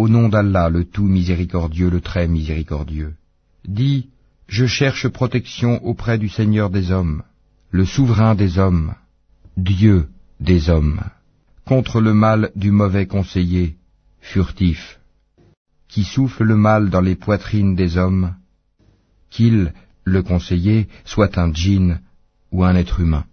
Au nom d'Allah, le tout miséricordieux, le très miséricordieux. Dis, je cherche protection auprès du Seigneur des hommes, le souverain des hommes, Dieu des hommes, contre le mal du mauvais conseiller, furtif, qui souffle le mal dans les poitrines des hommes, qu'il, le conseiller, soit un djinn ou un être humain.